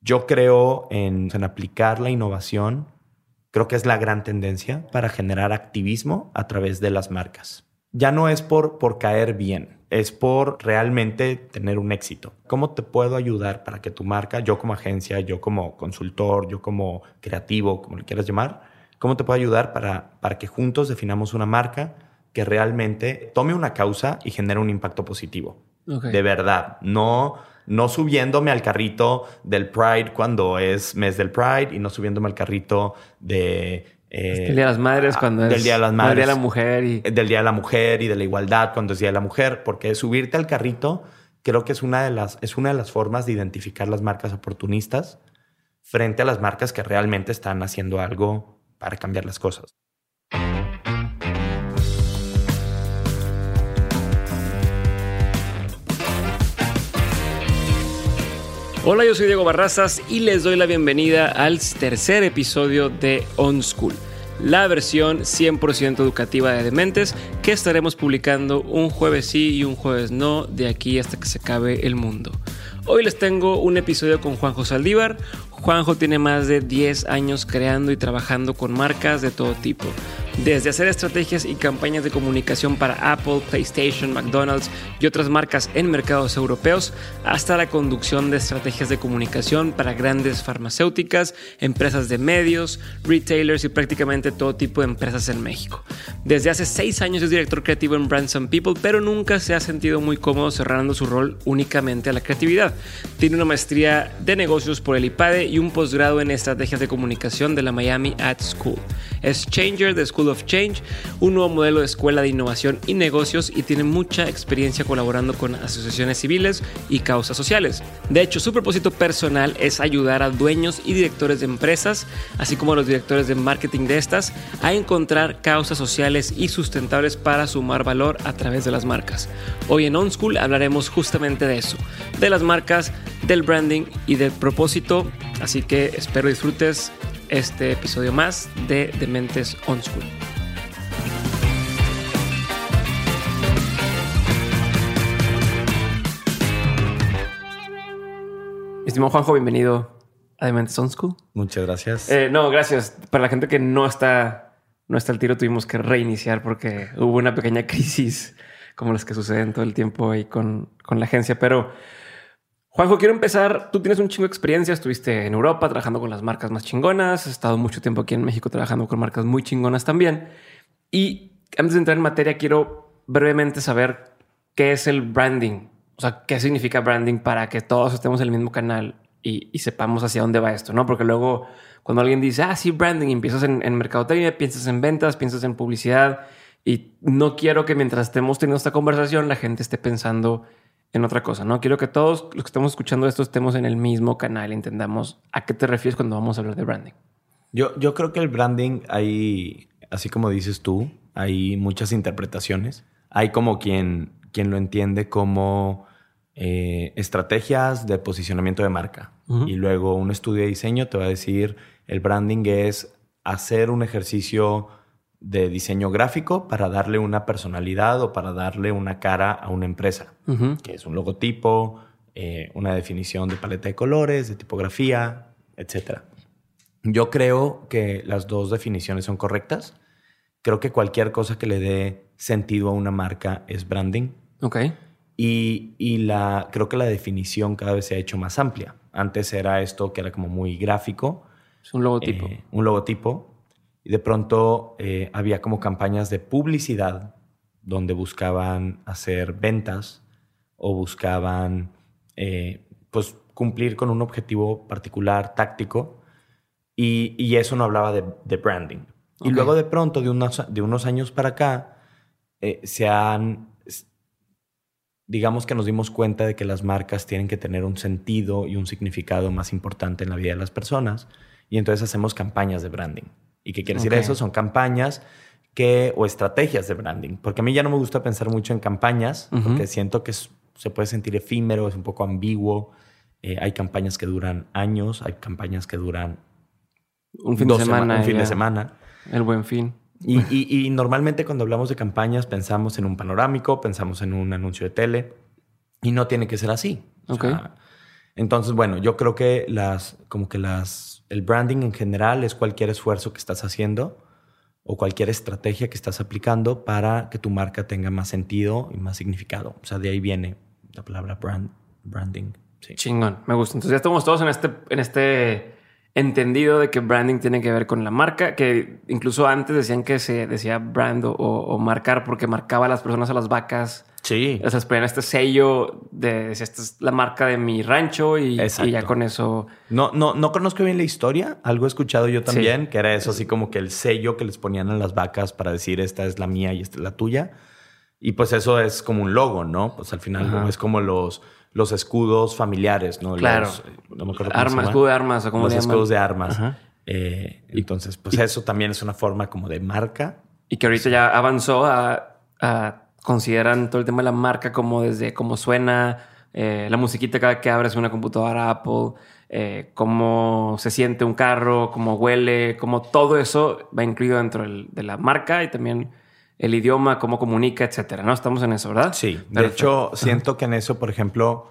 Yo creo en, en aplicar la innovación. Creo que es la gran tendencia para generar activismo a través de las marcas ya no es por, por caer bien, es por realmente tener un éxito. ¿Cómo te puedo ayudar para que tu marca, yo como agencia, yo como consultor, yo como creativo, como le quieras llamar, cómo te puedo ayudar para, para que juntos definamos una marca que realmente tome una causa y genere un impacto positivo? De verdad, no, no subiéndome al carrito del Pride cuando es mes del Pride y no subiéndome al carrito de eh, el Día de las Madres ah, cuando es del Día de las Madres, Día de la Mujer y eh, del Día de la Mujer y de la igualdad cuando es Día de la Mujer, porque subirte al carrito creo que es una de las es una de las formas de identificar las marcas oportunistas frente a las marcas que realmente están haciendo algo para cambiar las cosas. Hola, yo soy Diego Barrazas y les doy la bienvenida al tercer episodio de On School, la versión 100% educativa de Dementes que estaremos publicando un jueves sí y un jueves no de aquí hasta que se acabe el mundo. Hoy les tengo un episodio con Juanjo Saldívar. Juanjo tiene más de 10 años creando y trabajando con marcas de todo tipo desde hacer estrategias y campañas de comunicación para Apple, PlayStation, McDonald's y otras marcas en mercados europeos, hasta la conducción de estrategias de comunicación para grandes farmacéuticas, empresas de medios, retailers y prácticamente todo tipo de empresas en México. Desde hace seis años es director creativo en Brands and People, pero nunca se ha sentido muy cómodo cerrando su rol únicamente a la creatividad. Tiene una maestría de negocios por el IPADE y un posgrado en estrategias de comunicación de la Miami Ad School. Es Changer de School of Change, un nuevo modelo de escuela de innovación y negocios y tiene mucha experiencia colaborando con asociaciones civiles y causas sociales. De hecho, su propósito personal es ayudar a dueños y directores de empresas, así como a los directores de marketing de estas, a encontrar causas sociales y sustentables para sumar valor a través de las marcas. Hoy en On School hablaremos justamente de eso, de las marcas, del branding y del propósito, así que espero disfrutes este episodio más de Dementes On School. Estimado Juanjo, bienvenido a Dementes On School. Muchas gracias. Eh, no, gracias. Para la gente que no está, no está al tiro, tuvimos que reiniciar porque hubo una pequeña crisis como las que suceden todo el tiempo ahí con, con la agencia. Pero Juanjo, quiero empezar. Tú tienes un chingo de experiencia. Estuviste en Europa trabajando con las marcas más chingonas. Has estado mucho tiempo aquí en México trabajando con marcas muy chingonas también. Y antes de entrar en materia, quiero brevemente saber qué es el branding. O sea, qué significa branding para que todos estemos en el mismo canal y, sepamos hacia dónde va esto, ¿no? Porque luego cuando alguien dice, ah, sí, branding, empiezas en, en mercadotecnia, piensas en ventas, piensas en publicidad y no quiero que mientras estemos teniendo esta conversación la gente esté pensando en otra cosa, ¿no? Quiero que todos los que estemos escuchando esto estemos en el mismo canal y entendamos a qué te refieres cuando vamos a hablar de branding. Yo, yo creo que el branding hay, así como dices tú, hay muchas interpretaciones. Hay como quien, quien lo entiende como eh, estrategias de posicionamiento de marca. Y luego un estudio de diseño te va a decir, el branding es hacer un ejercicio de diseño gráfico para darle una personalidad o para darle una cara a una empresa, que es un logotipo, eh, una definición de paleta de colores, de tipografía, etc. Yo creo que las dos definiciones son correctas. Creo que cualquier cosa que le dé sentido a una marca es branding. Ok. Y, y la, creo que la definición cada vez se ha hecho más amplia. Antes era esto que era como muy gráfico. Es un logotipo. Eh, un logotipo y de pronto eh, había como campañas de publicidad donde buscaban hacer ventas o buscaban eh, pues cumplir con un objetivo particular, táctico, y, eso no hablaba de, branding. Y luego de pronto, de unos, de unos años para acá, eh, se han digamos que nos dimos cuenta de que las marcas tienen que tener un sentido y un significado más importante en la vida de las personas. Y entonces hacemos campañas de branding. ¿Y qué quiere decir Ok. eso? Son campañas que, o estrategias de branding. Porque a mí ya no me gusta pensar mucho en campañas, Ujú. porque siento que es- se puede sentir efímero, es un poco ambiguo. Eh, hay campañas que duran años, hay campañas que duran Un fin de dos sema- semana. un fin de semana. El buen fin. Y, y- y normalmente cuando hablamos de campañas pensamos en un panorámico, pensamos en un anuncio de tele y no tiene que ser así. O Ok. sea, entonces, bueno, yo creo que las, como que las, el branding en general es cualquier esfuerzo que estás haciendo o cualquier estrategia que estás aplicando para que tu marca tenga más sentido y más significado. O sea, de ahí viene la palabra brand, branding. Sí. Chingón, me gusta. Entonces ya estamos todos en este, en este entendido de que branding tiene que ver con la marca, que incluso antes decían que se decía brand o, o marcar porque marcaba a las personas a las vacas. Sí. O sea, ponían este sello de esta es la marca de mi rancho y, ya con eso. No, no, no conozco bien la historia. Algo he escuchado yo también, que era eso, así como que el sello que les ponían a las vacas para decir esta es la mía y esta es la tuya. Y pues eso es como un logo, ¿no? Pues al final Ajá. es como los, los escudos familiares, ¿no? Claro. Los, no me acuerdo Armas, escudo de armas o como Los escudos de armas. Eh, entonces, pues eso también es una forma como de marca. Y que ahorita ya avanzó a, a consideran todo el tema de la marca como desde cómo suena, eh, la musiquita cada que abres una computadora Apple, eh, cómo se siente un carro, cómo huele, cómo todo eso va incluido dentro del- de la marca y también el idioma, cómo comunica, etcétera. ¿No? Estamos en eso, ¿verdad? Sí, de hecho, siento que en eso, por ejemplo,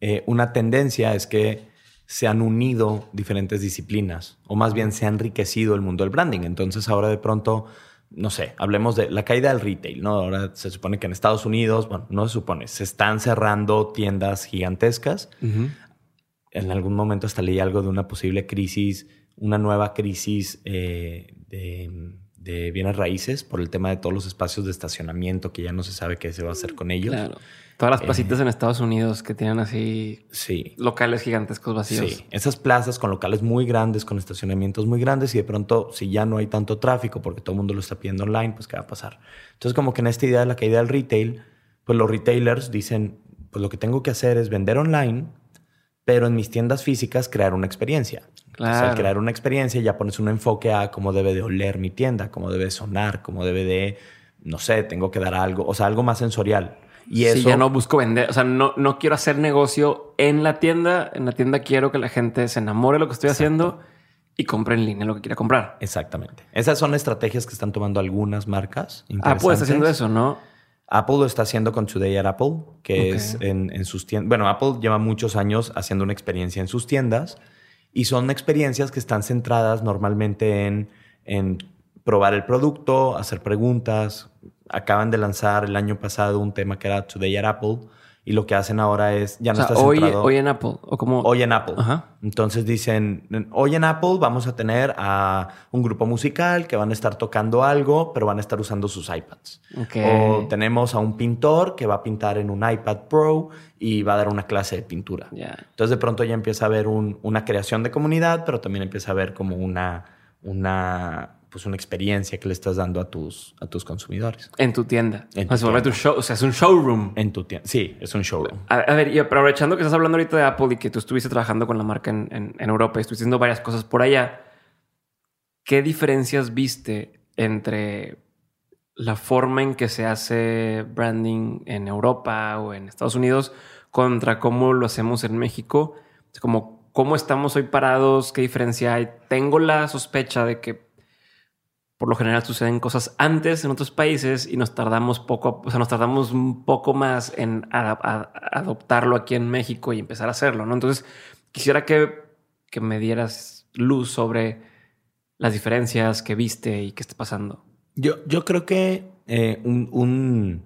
eh, una tendencia es que se han unido diferentes disciplinas, o más bien se ha enriquecido el mundo del branding. Entonces, ahora de pronto, no sé, hablemos de la caída del retail, ¿no? Ahora se supone que en Estados Unidos, bueno, no se supone, se están cerrando tiendas gigantescas. En algún momento hasta leí algo de una posible crisis, una nueva crisis eh, de, de bienes raíces por el tema de todos los espacios de estacionamiento que ya no se sabe qué se va a hacer con ellos. Claro. Todas las Eh. placitas en Estados Unidos que tienen así Sí. locales gigantescos vacíos. Sí, esas plazas con locales muy grandes, con estacionamientos muy grandes y de pronto si ya no hay tanto tráfico porque todo el mundo lo está pidiendo online, pues ¿qué va a pasar? Entonces como que en esta idea de la caída del retail, pues los retailers dicen, pues lo que tengo que hacer es vender online, pero en mis tiendas físicas crear una experiencia. Entonces, Claro. al crear una experiencia ya pones un enfoque a cómo debe de oler mi tienda, cómo debe sonar, cómo debe de, no sé, tengo que dar algo, o sea, algo más sensorial. Y Sí, eso ya no busco vender, o sea, no, no quiero hacer negocio en la tienda. En la tienda quiero que la gente se enamore de lo que estoy haciendo y compre en línea lo que quiera comprar. Exactamente. Esas son estrategias que están tomando algunas marcas. Apple está haciendo eso, ¿no? Apple lo está haciendo con Today at Apple, que es en, en sus tiendas. Bueno, Apple lleva muchos años haciendo una experiencia en sus tiendas y son experiencias que están centradas normalmente en, en probar el producto, hacer preguntas. Acaban de lanzar el año pasado un tema que era Today at Apple y lo que hacen ahora es ya no o sea, está hoy, centrado hoy en Apple o como hoy en Apple. Ajá. Entonces dicen, hoy en Apple vamos a tener a un grupo musical que van a estar tocando algo, pero van a estar usando sus iPads. Ok. O tenemos a un pintor que va a pintar en un iPad Pro y va a dar una clase de pintura. Ya. Entonces de pronto ya empieza a haber un- una creación de comunidad, pero también empieza a haber como una, una, pues una experiencia que le estás dando a tus, a tus consumidores. En tu tienda. En o sea, tu show, o es un showroom. En tu tienda. Sí, es un showroom. A, a ver, y aprovechando que estás hablando ahorita de Apple y que tú estuviste trabajando con la marca en, en- en Europa y estuviste haciendo varias cosas por allá, ¿qué diferencias viste entre la forma en que se hace branding en Europa o en Estados Unidos contra cómo lo hacemos en México? Como, ¿cómo estamos hoy parados? ¿Qué diferencia hay? Tengo la sospecha de que por lo general suceden cosas antes en otros países y nos tardamos poco, o sea, nos tardamos un poco más en a- a- adoptarlo aquí en México y empezar a hacerlo, ¿no? Entonces, quisiera que, que me dieras luz sobre las diferencias que viste y qué está pasando. Yo, yo creo que eh, un, un-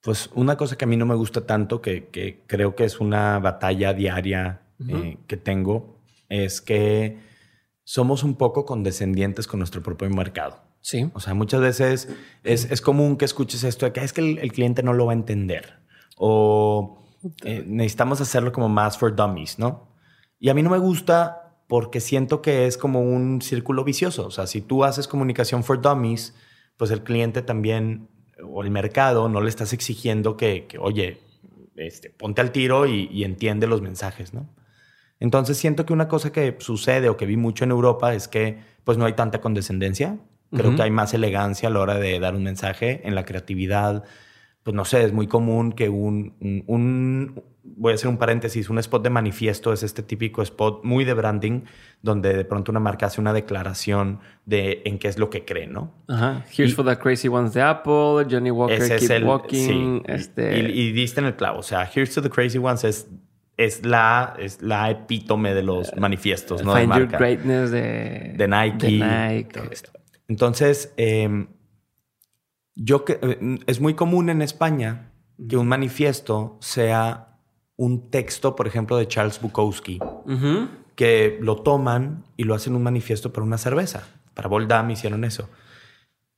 pues una cosa que a mí no me gusta tanto, que, que creo que es una batalla diaria eh, que tengo, es que somos un poco condescendientes con nuestro propio mercado. Sí. O sea, muchas veces es, es común que escuches esto de que es que el, el cliente no lo va a entender o eh, necesitamos hacerlo como más for dummies, ¿no? Y a mí no me gusta porque siento que es como un círculo vicioso. O sea, si tú haces comunicación for dummies, pues el cliente también o el mercado no le estás exigiendo que, que, oye, este, ponte al tiro y, entiende los mensajes, ¿no? Entonces siento que una cosa que sucede o que vi mucho en Europa es que pues no hay tanta condescendencia. Creo que hay más elegancia a la hora de dar un mensaje en la creatividad. Pues no sé, es muy común que un, un, voy a hacer un paréntesis, un spot de manifiesto es este típico spot muy de branding, donde de pronto una marca hace una declaración de en qué es lo que cree, ¿no? Ajá. Here's for the crazy ones de Apple, Johnny Walker, Keep Walking. Este... Y, diste en el clavo. O sea, Here's to the crazy ones es, es, la, es la epítome de los manifiestos, ¿no? Find Your Greatness de, de Nike. De Nike. Entonces, em, yo que, eh, es muy común en España que un manifiesto sea un texto, por ejemplo, de Charles Bukowski, que lo toman y lo hacen un manifiesto para una cerveza. Para Boldam hicieron eso.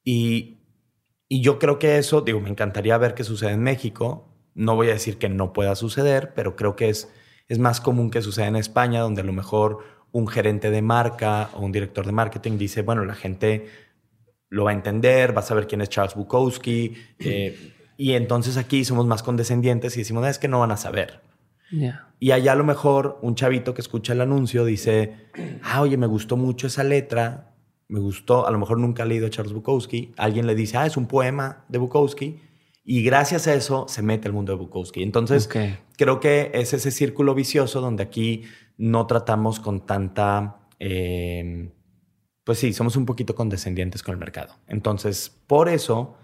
Y, y yo creo que eso, digo, me encantaría ver qué sucede en México. No voy a decir que no pueda suceder, pero creo que es, es más común que suceda en España, donde a lo mejor un gerente de marca o un director de marketing dice, bueno, la gente lo va a entender, va a saber quién es Charles Bukowski. Eh, y entonces aquí somos más condescendientes y decimos, es que no van a saber. Y allá a lo mejor un chavito que escucha el anuncio dice, ah, oye, me gustó mucho esa letra, me gustó, a lo mejor nunca ha leído a Charles Bukowski, alguien le dice, ah, es un poema de Bukowski, y gracias a eso se mete al mundo de Bukowski. Entonces, creo que es ese círculo vicioso donde aquí no tratamos con tanta... Em, pues sí, somos un poquito condescendientes con el mercado. Entonces, por eso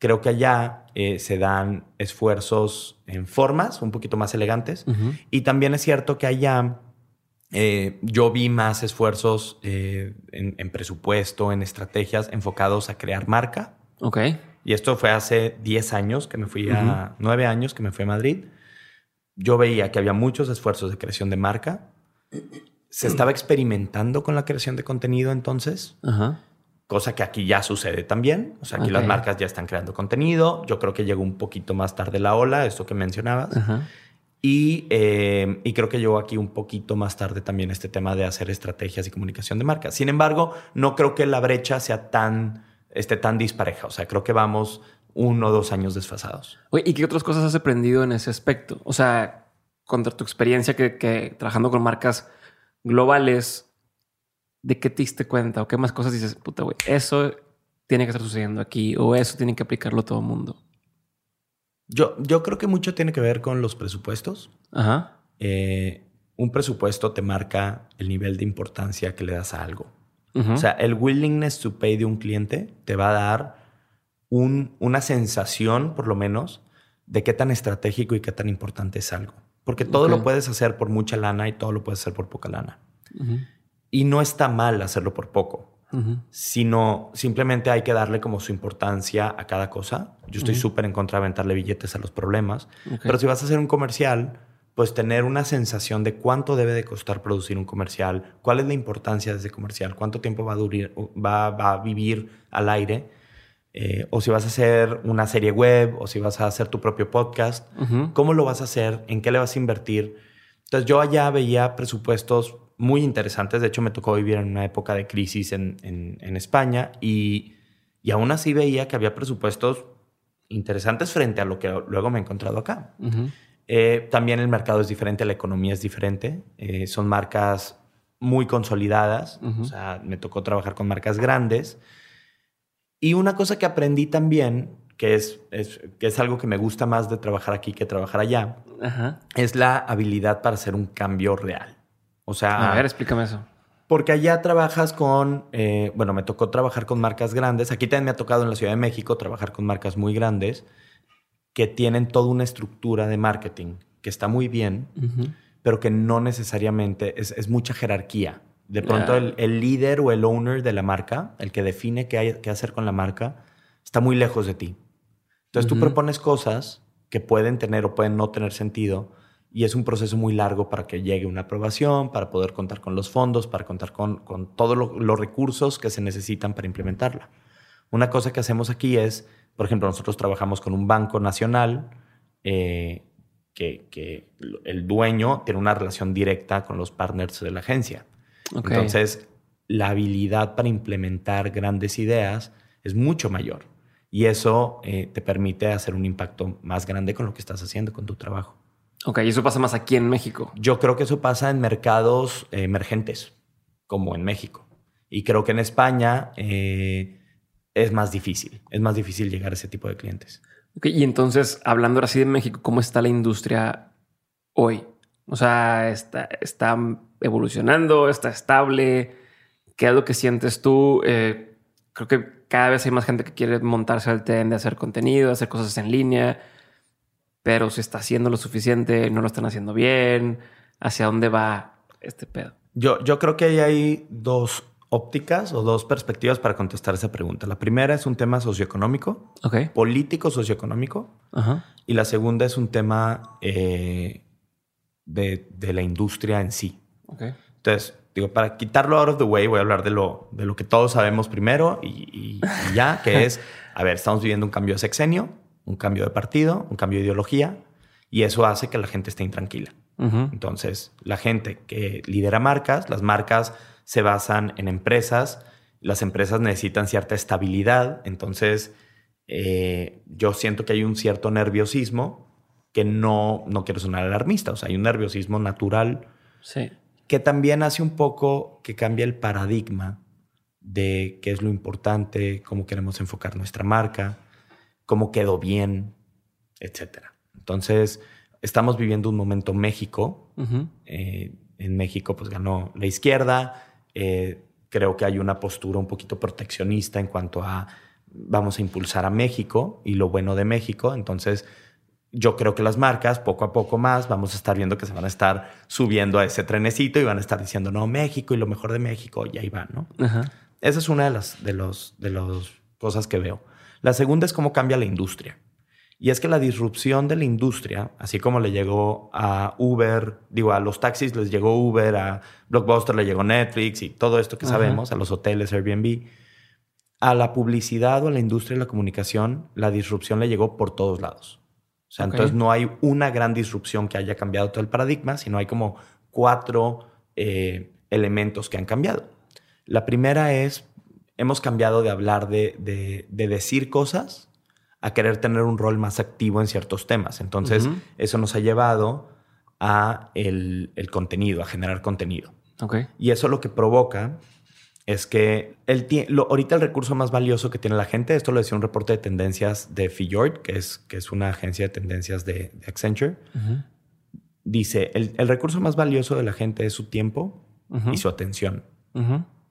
Creo que allá eh, se dan esfuerzos en formas un poquito más elegantes. Y también es cierto que allá eh, yo vi más esfuerzos eh, en, presupuesto, en estrategias enfocados a crear marca. Ok. Y esto fue hace 10 años que me fui a, 9 años que me fui a Madrid. Yo veía que había muchos esfuerzos de creación de marca. Se estaba experimentando con la creación de contenido entonces. Cosa que aquí ya sucede también. O sea, aquí las marcas ya están creando contenido. Yo creo que llegó un poquito más tarde la ola, esto que mencionabas. Y, eh, y, creo que llegó aquí un poquito más tarde también este tema de hacer estrategias y comunicación de marca. Sin embargo, no creo que la brecha sea tan, esté tan dispareja. O sea, creo que vamos uno o dos años desfasados. ¿y qué otras cosas has aprendido en ese aspecto? O sea, contra tu experiencia que, que trabajando con marcas globales, ¿de qué te diste cuenta o qué más cosas dices, puta, güey, eso tiene que estar sucediendo aquí o eso tiene que aplicarlo todo el mundo? Yo, yo creo que mucho tiene que ver con los presupuestos. Ajá. Eh, un presupuesto te marca el nivel de importancia que le das a algo. O sea, el willingness to pay de un cliente te va a dar un, una sensación, por lo menos, de qué tan estratégico y qué tan importante es algo. Porque todo lo puedes hacer por mucha lana y todo lo puedes hacer por poca lana. Y no está mal hacerlo por poco, sino simplemente hay que darle como su importancia a cada cosa. Yo estoy súper en contra de aventarle billetes a los problemas, pero si vas a hacer un comercial, pues tener una sensación de cuánto debe de costar producir un comercial, cuál es la importancia de ese comercial, cuánto tiempo va a, durar, va, a vivir al aire, eh, o si vas a hacer una serie web, o si vas a hacer tu propio podcast, cómo lo vas a hacer, en qué le vas a invertir. Entonces yo allá veía presupuestos muy interesantes. De hecho, me tocó vivir en una época de crisis en, en, España y, y, aún así veía que había presupuestos interesantes frente a lo que luego me he encontrado acá. Eh, también el mercado es diferente, la economía es diferente. Eh, son marcas muy consolidadas. O sea, me tocó trabajar con marcas grandes. Y una cosa que aprendí también, que es, es, que es algo que me gusta más de trabajar aquí que trabajar allá, es la habilidad para hacer un cambio real. O sea. A ver, explícame eso. Porque allá trabajas con, eh, bueno, me tocó trabajar con marcas grandes. Aquí también me ha tocado en la Ciudad de México trabajar con marcas muy grandes que tienen toda una estructura de marketing que está muy bien, pero que no necesariamente es, mucha jerarquía. De pronto el, líder o el owner de la marca, el que define qué, hay, qué hacer con la marca, está muy lejos de ti. Entonces tú propones cosas que pueden tener o pueden no tener sentido, y es un proceso muy largo para que llegue una aprobación, para poder contar con los fondos, para contar con, con todos los recursos que se necesitan para implementarla. Una cosa que hacemos aquí es, por ejemplo, nosotros trabajamos con un banco nacional eh, que, que, el dueño tiene una relación directa con los partners de la agencia. Entonces, la habilidad para implementar grandes ideas es mucho mayor. Y eso eh, te permite hacer un impacto más grande con lo que estás haciendo, con tu trabajo. Ok, y eso pasa más aquí en México. Yo creo que eso pasa en mercados eh, emergentes, como en México. Y creo que en España eh, es más difícil. Es más difícil llegar a ese tipo de clientes. Ok, y entonces, hablando ahora sí de México, ¿cómo está la industria hoy? O sea, ¿está, está evolucionando? ¿Está estable? ¿Qué es lo que sientes tú? Eh, creo que cada vez hay más gente que quiere montarse al tren de hacer contenido, hacer cosas en línea, pero se está haciendo lo suficiente, no lo están haciendo bien. ¿Hacia dónde va este pedo? Yo, yo creo que ahí hay dos ópticas o dos perspectivas para contestar esa pregunta. La primera es un tema socioeconómico, Ok. político socioeconómico, Ajá. y la segunda es un tema eh, de, de la industria en sí. Entonces, digo, para quitarlo out of the way, voy a hablar de lo, de lo que todos sabemos primero y, y- y ya, que es, a ver, estamos viviendo un cambio de sexenio, un cambio de partido, un cambio de ideología, y eso hace que la gente esté intranquila. Entonces, la gente que lidera marcas, las marcas se basan en empresas, las empresas necesitan cierta estabilidad, entonces eh, yo siento que hay un cierto nerviosismo que no, no quiero sonar alarmista, o sea, hay un nerviosismo natural Sí. que también hace un poco que cambie el paradigma de qué es lo importante, cómo queremos enfocar nuestra marca, cómo quedó bien, etcétera. Entonces, estamos viviendo un momento México. Eh, en México, pues ganó la izquierda. Eh, creo que hay una postura un poquito proteccionista en cuanto a vamos a impulsar a México y lo bueno de México. Entonces, yo creo que las marcas, poco a poco más, vamos a estar viendo que se van a estar subiendo a ese trenecito y van a estar diciendo, no, México y lo mejor de México, y ahí van, ¿no? Ajá. Esa es una de las de los, de los cosas que veo. La segunda es cómo cambia la industria. Y es que la disrupción de la industria, así como le llegó a Uber, digo, a los taxis les llegó Uber, a Blockbuster le llegó Netflix y todo esto que Ajá. sabemos, a los hoteles, Airbnb, a la publicidad o a la industria de la comunicación, la disrupción le llegó por todos lados. O sea, entonces no hay una gran disrupción que haya cambiado todo el paradigma, sino hay como cuatro eh, elementos que han cambiado. La primera es, hemos cambiado de hablar de, de- de decir cosas a querer tener un rol más activo en ciertos temas. Entonces, eso nos ha llevado a el, el contenido, a generar contenido. Ok. Y eso lo que provoca es que el, lo- ahorita el recurso más valioso que tiene la gente, esto lo decía un reporte de tendencias de Fjord, que es, que es una agencia de tendencias de, de Accenture, dice, el, el recurso más valioso de la gente es su tiempo y su atención,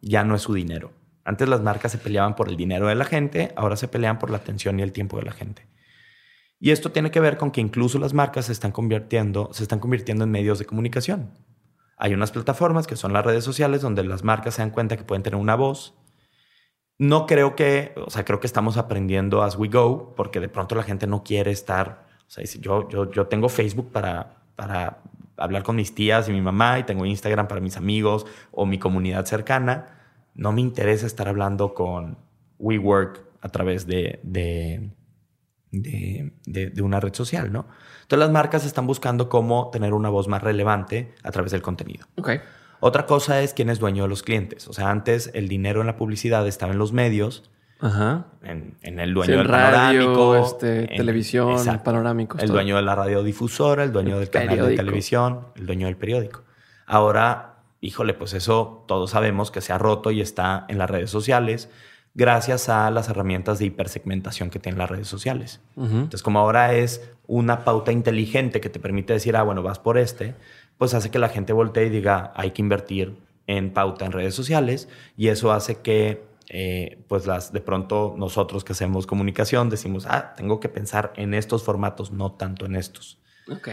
ya no es su dinero. Antes las marcas se peleaban por el dinero de la gente, ahora se pelean por la atención y el tiempo de la gente. Y esto tiene que ver con que incluso las marcas se están convirtiendo, se están convirtiendo en medios de comunicación. Hay unas plataformas que son las redes sociales donde las marcas se dan cuenta que pueden tener una voz. No creo que, o sea, creo que estamos aprendiendo as we go, porque de pronto la gente no quiere estar. O sea, yo, yo, yo tengo Facebook para, para hablar con mis tías y mi mamá, y tengo Instagram para mis amigos o mi comunidad cercana. No me interesa estar hablando con WeWork a través de, de, de, de- de una red social, ¿no? Entonces las marcas están buscando cómo tener una voz más relevante a través del contenido. Ok. Otra cosa es quién es dueño de los clientes. O sea, antes el dinero en la publicidad estaba en los medios, Ajá. en, en el Sí, dueño en del radio, panorámico, este, en- televisión, exacto. panorámicos. el todo. dueño de la radiodifusora, el dueño El del canal de televisión, el dueño del periódico. Ahora, híjole, pues eso todos sabemos que se ha roto y está en las redes sociales gracias a las herramientas de hipersegmentación que tienen las redes sociales. Ujú. Entonces, como ahora es una pauta inteligente que te permite decir, ah, bueno, vas por este, pues hace que la gente voltee y diga, hay que invertir en pauta en redes sociales y eso hace que, eh, pues, las de pronto nosotros que hacemos comunicación decimos, ah, tengo que pensar en estos formatos, no tanto en estos. Ok.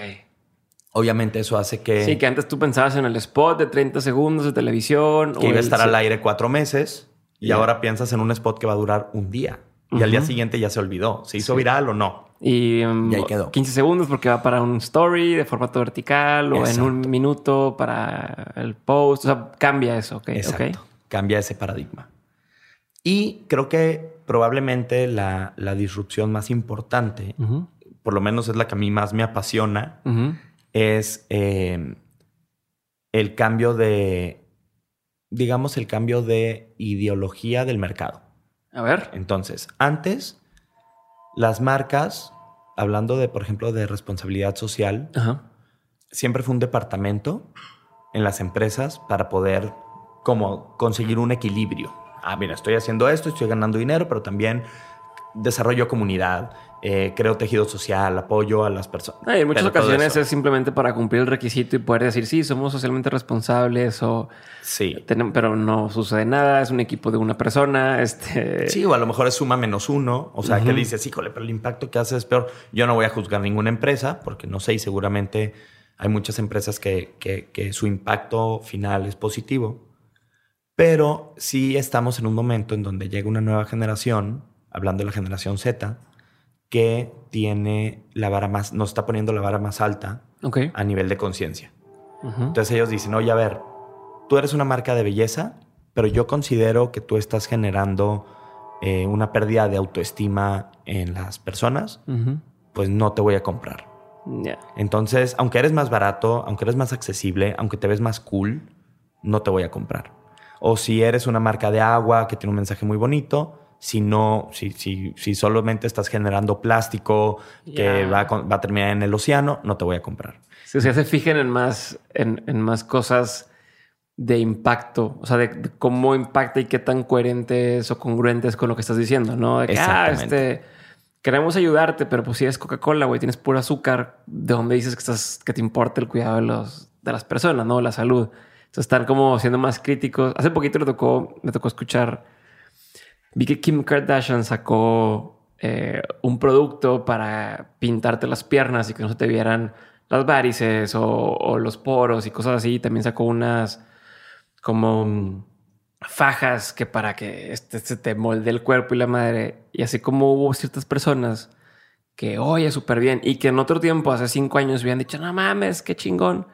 Obviamente eso hace que, Sí, que antes tú pensabas en el spot de 30 segundos de televisión. que o iba a el- estar al aire cuatro meses y ahora piensas en un spot que va a durar un día y al día siguiente ya se olvidó, se hizo Sí. viral o no. Y, um, Y ahí quedó. 15 segundos porque va para un story de formato vertical o en un minuto para el post. O sea, cambia eso, ¿ok? Exacto. Ok. Cambia ese paradigma. Y creo que probablemente la, la disrupción más importante, por lo menos es la que a mí más me apasiona. Es eh, el cambio de, digamos, el cambio de ideología del mercado. A ver. Entonces, antes, las marcas, hablando de, por ejemplo, de responsabilidad social, Ajá. siempre fue un departamento en las empresas para poder como conseguir un equilibrio. Ah, mira, estoy haciendo esto, estoy ganando dinero, pero también desarrollo comunidad, eh, creo tejido social, apoyo a las personas. en muchas Pero ocasiones es simplemente para cumplir el requisito y poder decir, sí, somos socialmente responsables o... Sí. pero no sucede nada, es un equipo de una persona, este... Sí, o a lo mejor es suma menos uno. O sea, que dices, híjole, pero el impacto que hace es peor. Yo no voy a juzgar ninguna empresa, porque no sé, y seguramente hay muchas empresas que, que- que su impacto final es positivo. Pero sí estamos en un momento en donde llega una nueva generación, hablando de la generación Z, que tiene la vara más, nos está poniendo la vara más alta a nivel de conciencia. Entonces ellos dicen, oye, a ver, tú eres una marca de belleza, pero yo considero que tú estás generando eh, una pérdida de autoestima en las personas, pues no te voy a comprar. Entonces, aunque eres más barato, aunque eres más accesible, aunque te ves más cool, no te voy a comprar. O si eres una marca de agua que tiene un mensaje muy bonito, si no, si, si, si solamente estás generando plástico que va a, va a terminar en el océano, no te voy a comprar. Sí, o sea, se fijen en más, en, en más cosas de impacto, o sea, de, de cómo impacta y qué tan coherentes o congruentes con lo que estás diciendo, ¿no? De que, ah, Exactamente. este, queremos ayudarte, pero pues si es Coca-Cola, güey, tienes puro azúcar, ¿de dónde dices que estás, que te importa el cuidado de los, de las personas, ¿no? La salud. Entonces están como siendo más críticos. Hace poquito le tocó, me tocó escuchar, vi que Kim Kardashian sacó eh, un producto para pintarte las piernas y que no se te vieran las varices o, o los poros y cosas así. También sacó unas como mm, fajas que para que este, se te molde el cuerpo y la madre. Y así como hubo ciertas personas que oye súper bien y que en otro tiempo, hace cinco años, habían dicho, no mames, qué chingón.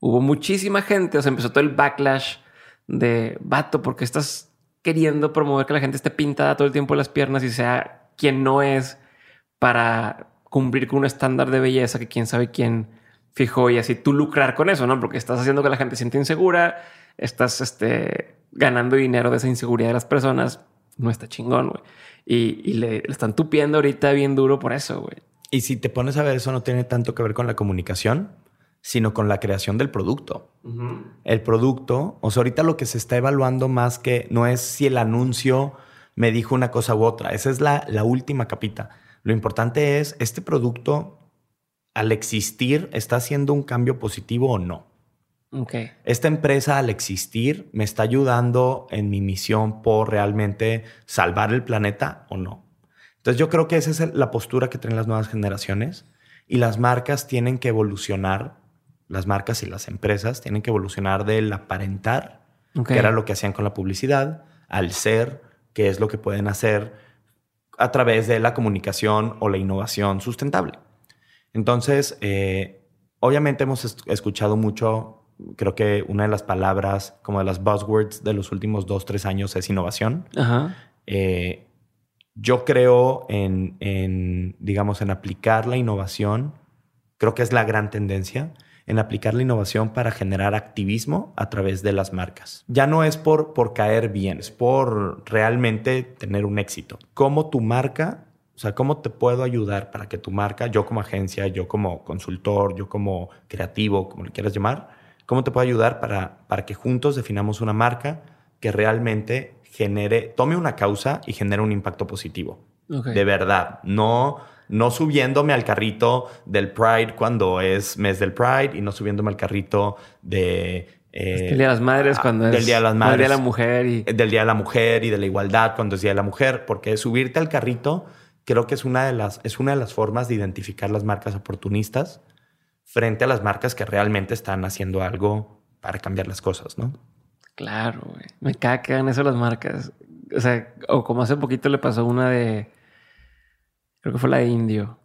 Hubo muchísima gente, o sea, empezó todo el backlash de vato, porque estás queriendo promover que la gente esté pintada todo el tiempo en las piernas y sea quien no es para cumplir con un estándar de belleza que quién sabe quién fijó y así tú lucrar con eso, ¿no? Porque estás haciendo que la gente se sienta insegura, estás este, ganando dinero de esa inseguridad de las personas, no está chingón, güey. Y, le, le están tupiendo ahorita bien duro por eso, güey. Y si te pones a ver, eso no tiene tanto que ver con la comunicación, sino con la creación del producto. El producto, o sea, ahorita lo que se está evaluando más que no es si el anuncio me dijo una cosa u otra, esa es la, la última capita. Lo importante es, ¿este producto al existir está haciendo un cambio positivo o no? Ok. Esta empresa al existir me está ayudando en mi misión por realmente salvar el planeta o no. Entonces yo creo que esa es la postura que tienen las nuevas generaciones y las marcas tienen que evolucionar, las marcas y las empresas tienen que evolucionar del aparentar, Ok. que era lo que hacían con la publicidad, al ser, que es lo que pueden hacer a través de la comunicación o la innovación sustentable. Entonces, eh, obviamente hemos es- escuchado mucho, creo que una de las palabras, como de las buzzwords de los últimos dos, tres años es innovación. Ajá. Eh, yo creo en, en, digamos, en aplicar la innovación, creo que es la gran tendencia, en aplicar la innovación para generar activismo a través de las marcas. Ya no es por, por caer bien, es por realmente tener un éxito. ¿Cómo tu marca, o sea, cómo te puedo ayudar para que tu marca, yo como agencia, yo como consultor, yo como creativo, como le quieras llamar, cómo te puedo ayudar para, para que juntos definamos una marca que realmente genere, tome una causa y genere un impacto positivo? De verdad, no, no subiéndome al carrito del Pride cuando es mes del Pride y no subiéndome al carrito de... eh, el Día de las Madres ah, cuando es del Día de las Madres, Día de la Mujer y... eh, del Día de la Mujer y de la igualdad cuando es Día de la Mujer, porque subirte al carrito creo que es una de las, es una de las formas de identificar las marcas oportunistas frente a las marcas que realmente están haciendo algo para cambiar las cosas, ¿no? Claro, güey. Me caga que hagan eso las marcas. O sea, o como hace poquito le pasó una de. Creo que fue la de Indio.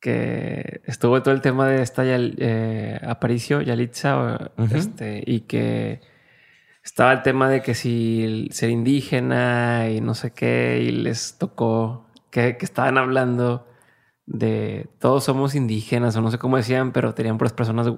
Que estuvo todo el tema de esta Yal- eh, Aparicio, Yalitza, Ujú. este, y que estaba el tema de que si ser indígena y no sé qué, y les tocó que, que estaban hablando de todos somos indígenas, o no sé cómo decían, pero tenían puras personas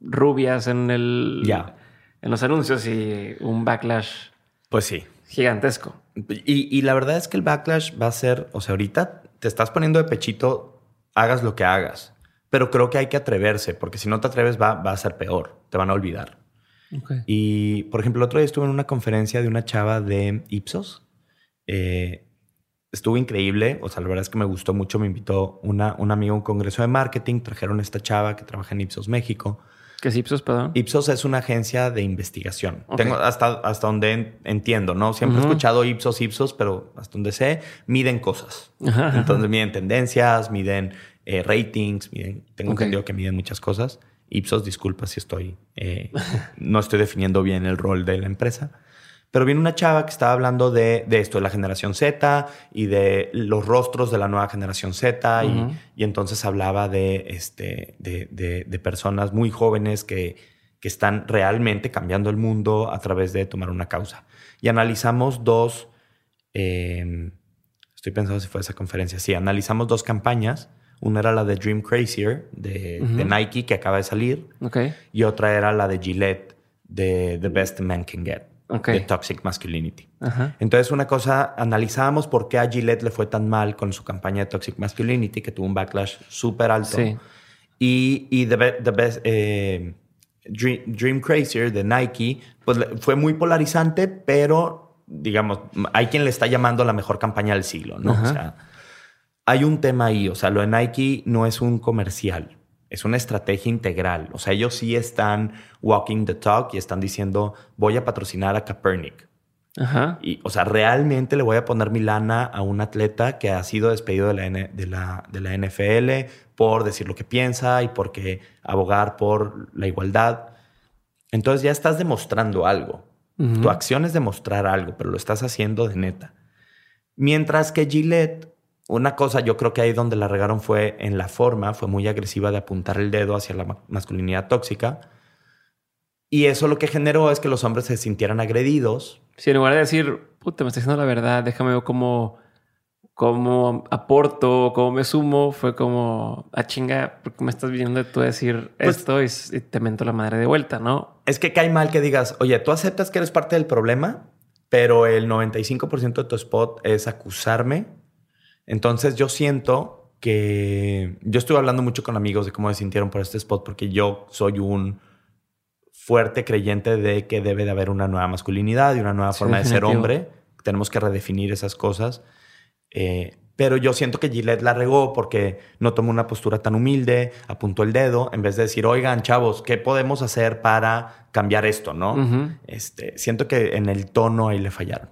rubias en el Ya. en los anuncios y un backlash Pues sí. gigantesco. Y, y la verdad es que el backlash va a ser, o sea, ahorita te estás poniendo de pechito, hagas lo que hagas. pero creo que hay que atreverse, porque si no te atreves va, va a ser peor, te van a olvidar. Y, por ejemplo, el otro día estuve en una conferencia de una chava de Ipsos. Eh, estuvo increíble, o sea, la verdad es que me gustó mucho, me invitó una, un amigo a un congreso de marketing, trajeron a esta chava que trabaja en Ipsos México. ¿Qué es Ipsos, perdón? Ipsos es una agencia de investigación. Tengo hasta, hasta donde entiendo, ¿no? Siempre he escuchado Ipsos, Ipsos, pero hasta donde sé, miden cosas. Entonces miden tendencias, miden eh, ratings, miden, tengo entendido que miden muchas cosas. Ipsos, disculpa si estoy, eh, no estoy definiendo bien el rol de la empresa. Pero viene una chava que estaba hablando de, esto, de la generación Z y de los rostros de la nueva generación Z. y, entonces hablaba de, este, de, personas muy jóvenes que, que, están realmente cambiando el mundo a través de tomar una causa. Y analizamos dos, em, estoy pensando si fue esa conferencia, sí, analizamos dos campañas. Una era la de Dream Crazier de, Nike, que acaba de salir. Y otra era la de Gillette, de The Best Man Can Get de Toxic Masculinity. Entonces, una cosa, analizábamos por qué a Gillette le fue tan mal con su campaña de Toxic Masculinity, que tuvo un backlash súper alto. Y, y The, Best, eh, Dream, Crazier de Nike, pues fue muy polarizante, pero digamos, hay quien le está llamando la mejor campaña del siglo, ¿no? O sea, hay un tema ahí, o sea, lo de Nike no es un comercial es una estrategia integral. O sea, ellos sí están walking the talk y están diciendo, voy a patrocinar a Kaepernick. Ajá. Y, o sea, realmente le voy a poner mi lana a un atleta que ha sido despedido de la, de la, de la NFL por decir lo que piensa y porque abogar por la igualdad. Entonces ya estás demostrando algo. Tu acción es demostrar algo, pero lo estás haciendo de neta. Mientras que Gillette una cosa, yo creo que ahí donde la regaron fue en la forma, fue muy agresiva de apuntar el dedo hacia la masculinidad tóxica. Y eso lo que generó es que los hombres se sintieran agredidos. Sí, en lugar de decir, puta, me está diciendo la verdad, déjame ver cómo, cómo aporto, cómo me sumo, fue como, a ah, chinga, porque me estás viniendo de tú a decir pues esto y, te mento la madre de vuelta, ¿no? Es que cae mal que digas, oye, tú aceptas que eres parte del problema, pero el 95% de tu spot es acusarme entonces yo siento que yo estuve hablando mucho con amigos de cómo se sintieron por este spot porque yo soy un fuerte creyente de que debe de haber una nueva masculinidad y una nueva forma de ser hombre. Tenemos que redefinir esas cosas. Eh, pero yo siento que Gillette la regó porque no tomó una postura tan humilde, apuntó el dedo, en vez de decir, oigan, chavos, ¿qué podemos hacer para cambiar esto? ¿no? este, siento que en el tono ahí le fallaron.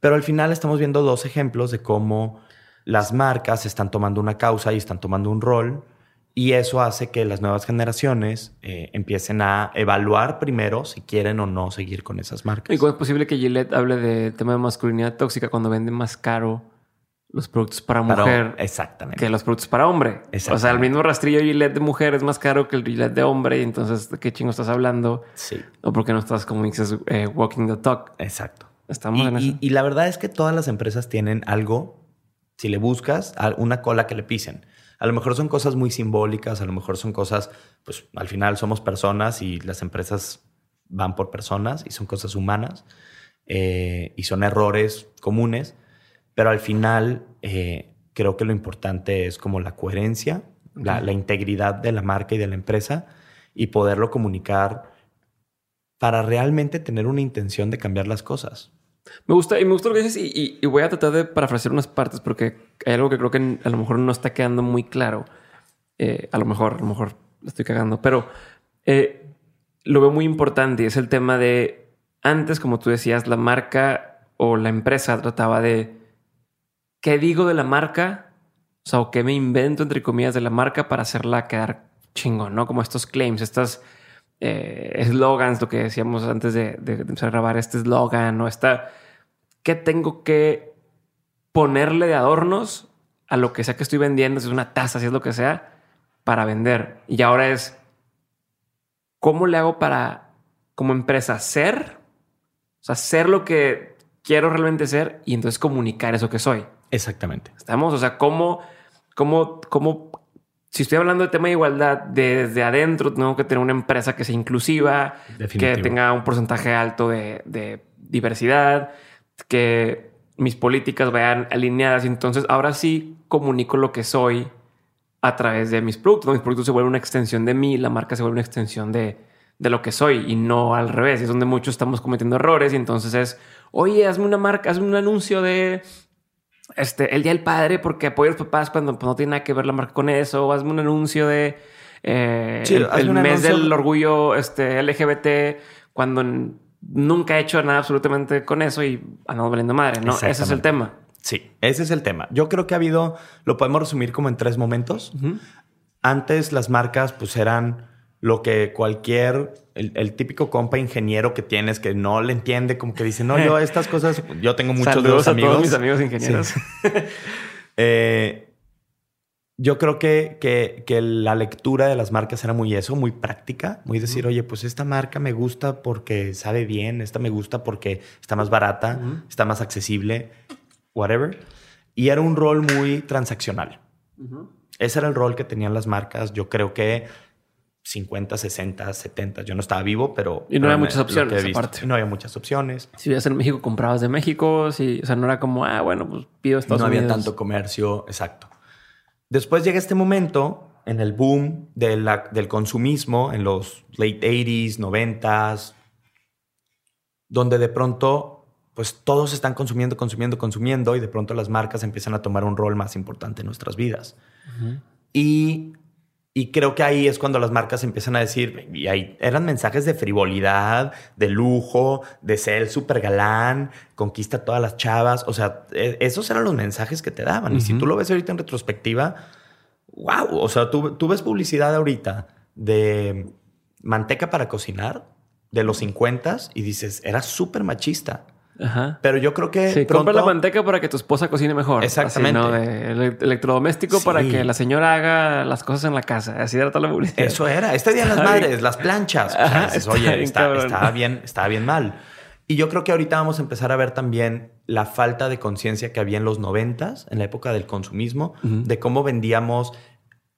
Pero al final estamos viendo dos ejemplos de cómo las marcas están tomando una causa y están tomando un rol y eso hace que las nuevas generaciones eh, empiecen a evaluar primero si quieren o no seguir con esas marcas. ¿Y cómo es posible que Gillette hable de tema de masculinidad tóxica cuando vende más caro los productos para mujer exactamente. que los productos para hombre? O sea, el mismo rastrillo Gillette de mujer es más caro que el Gillette de hombre y entonces ¿de qué chingo estás hablando? Sí. O porque no estás, como dices, eh, walking the talk. Exacto. Estamos en eso. y la verdad es que todas las empresas tienen algo si le buscas, una cola que le pisen. A lo mejor son cosas muy simbólicas, a lo mejor son cosas, pues al final somos personas y las empresas van por personas y son cosas humanas eh, y son errores comunes, pero al final eh, creo que lo importante es como la coherencia, la, la integridad de la marca y de la empresa y poderlo comunicar para realmente tener una intención de cambiar las cosas. Me gusta, y me gusta lo que dices, y, voy a tratar de parafrasear unas partes porque hay algo que creo que a lo mejor no está quedando muy claro. Eh, a lo mejor, a lo mejor lo estoy cagando, pero eh, lo veo muy importante y es el tema de antes, como tú decías, la marca o la empresa trataba de qué digo de la marca, o sea, o qué me invento entre comillas de la marca para hacerla quedar chingón, ¿no? Como estos claims, estas eh, lo que decíamos antes de, empezar a grabar, este eslogan o esta, ¿qué tengo que ponerle de adornos a lo que sea que estoy vendiendo, si es una taza, si es lo que sea, para vender? Y ahora es, ¿cómo le hago para, como empresa, ser? O sea, ser lo que quiero realmente ser y entonces comunicar eso que soy. Exactamente. Estamos, o sea, cómo, cómo, cómo si estoy hablando de tema de igualdad desde adentro, tengo que tener una empresa que sea inclusiva, que tenga un porcentaje alto de, diversidad, que mis políticas vayan alineadas. Entonces, ahora sí comunico lo que soy a través de mis productos. Mis productos se vuelven una extensión de mí, la marca se vuelve una extensión de, de lo que soy y no al revés. Es donde muchos estamos cometiendo errores y entonces es, oye, hazme una marca, hazme un anuncio de este, el Día del Padre porque apoyo a los papás cuando pues, no tiene nada que ver la marca con eso, o hazme un anuncio de eh, el, mes del orgullo este, LGBT cuando nunca he hecho nada absolutamente con eso y andamos valiendo madre, ¿no? Ese es el tema. Sí, ese es el tema. Yo creo que ha habido, lo podemos resumir como en tres momentos. Antes las marcas pues eran lo que cualquier, el, típico compa ingeniero que tienes que no le entiende, como que dice, no, yo estas cosas, yo tengo muchos de los amigos. todos mis amigos ingenieros. Eh, yo creo que, que, la lectura de las marcas era muy eso, muy práctica, muy decir, oye, pues esta marca me gusta porque sabe bien, esta me gusta porque está más barata, está más accesible, whatever. Y era un rol muy transaccional. Ese era el rol que tenían las marcas. Yo creo que 50, 60, 70. Yo no estaba vivo, pero... Y no había muchas opciones aparte. No había muchas opciones. Si vivías en México, comprabas de México. Si, o sea, no era como, ah, bueno, pues pido Estados no Unidos. No había tanto comercio, exacto. Después llega este momento en el boom de la, del consumismo en los late 80s, 90s, donde de pronto pues todos están consumiendo, consumiendo, consumiendo y de pronto las marcas empiezan a tomar un rol más importante en nuestras vidas. Y y creo que ahí es cuando las marcas empiezan a decir, y ahí eran mensajes de frivolidad, de lujo, de ser súper galán, conquista a todas las chavas. O sea, e, esos eran los mensajes que te daban. Y si tú lo ves ahorita en retrospectiva, wow. O sea, tú, tú ves publicidad ahorita de manteca para cocinar de los 50 y dices, era súper machista. Pero yo creo que. Sí, compra la manteca para que tu esposa cocine mejor. Exactamente. ¿no? De electrodoméstico para que la señora haga las cosas en la casa. Así era toda la publicidad. Eso era. Este día las madres, las planchas. Oye, estaba bien, estaba bien mal. Y yo creo que ahorita vamos a empezar a ver también la falta de conciencia que había en los noventas, en la época del consumismo, de cómo vendíamos.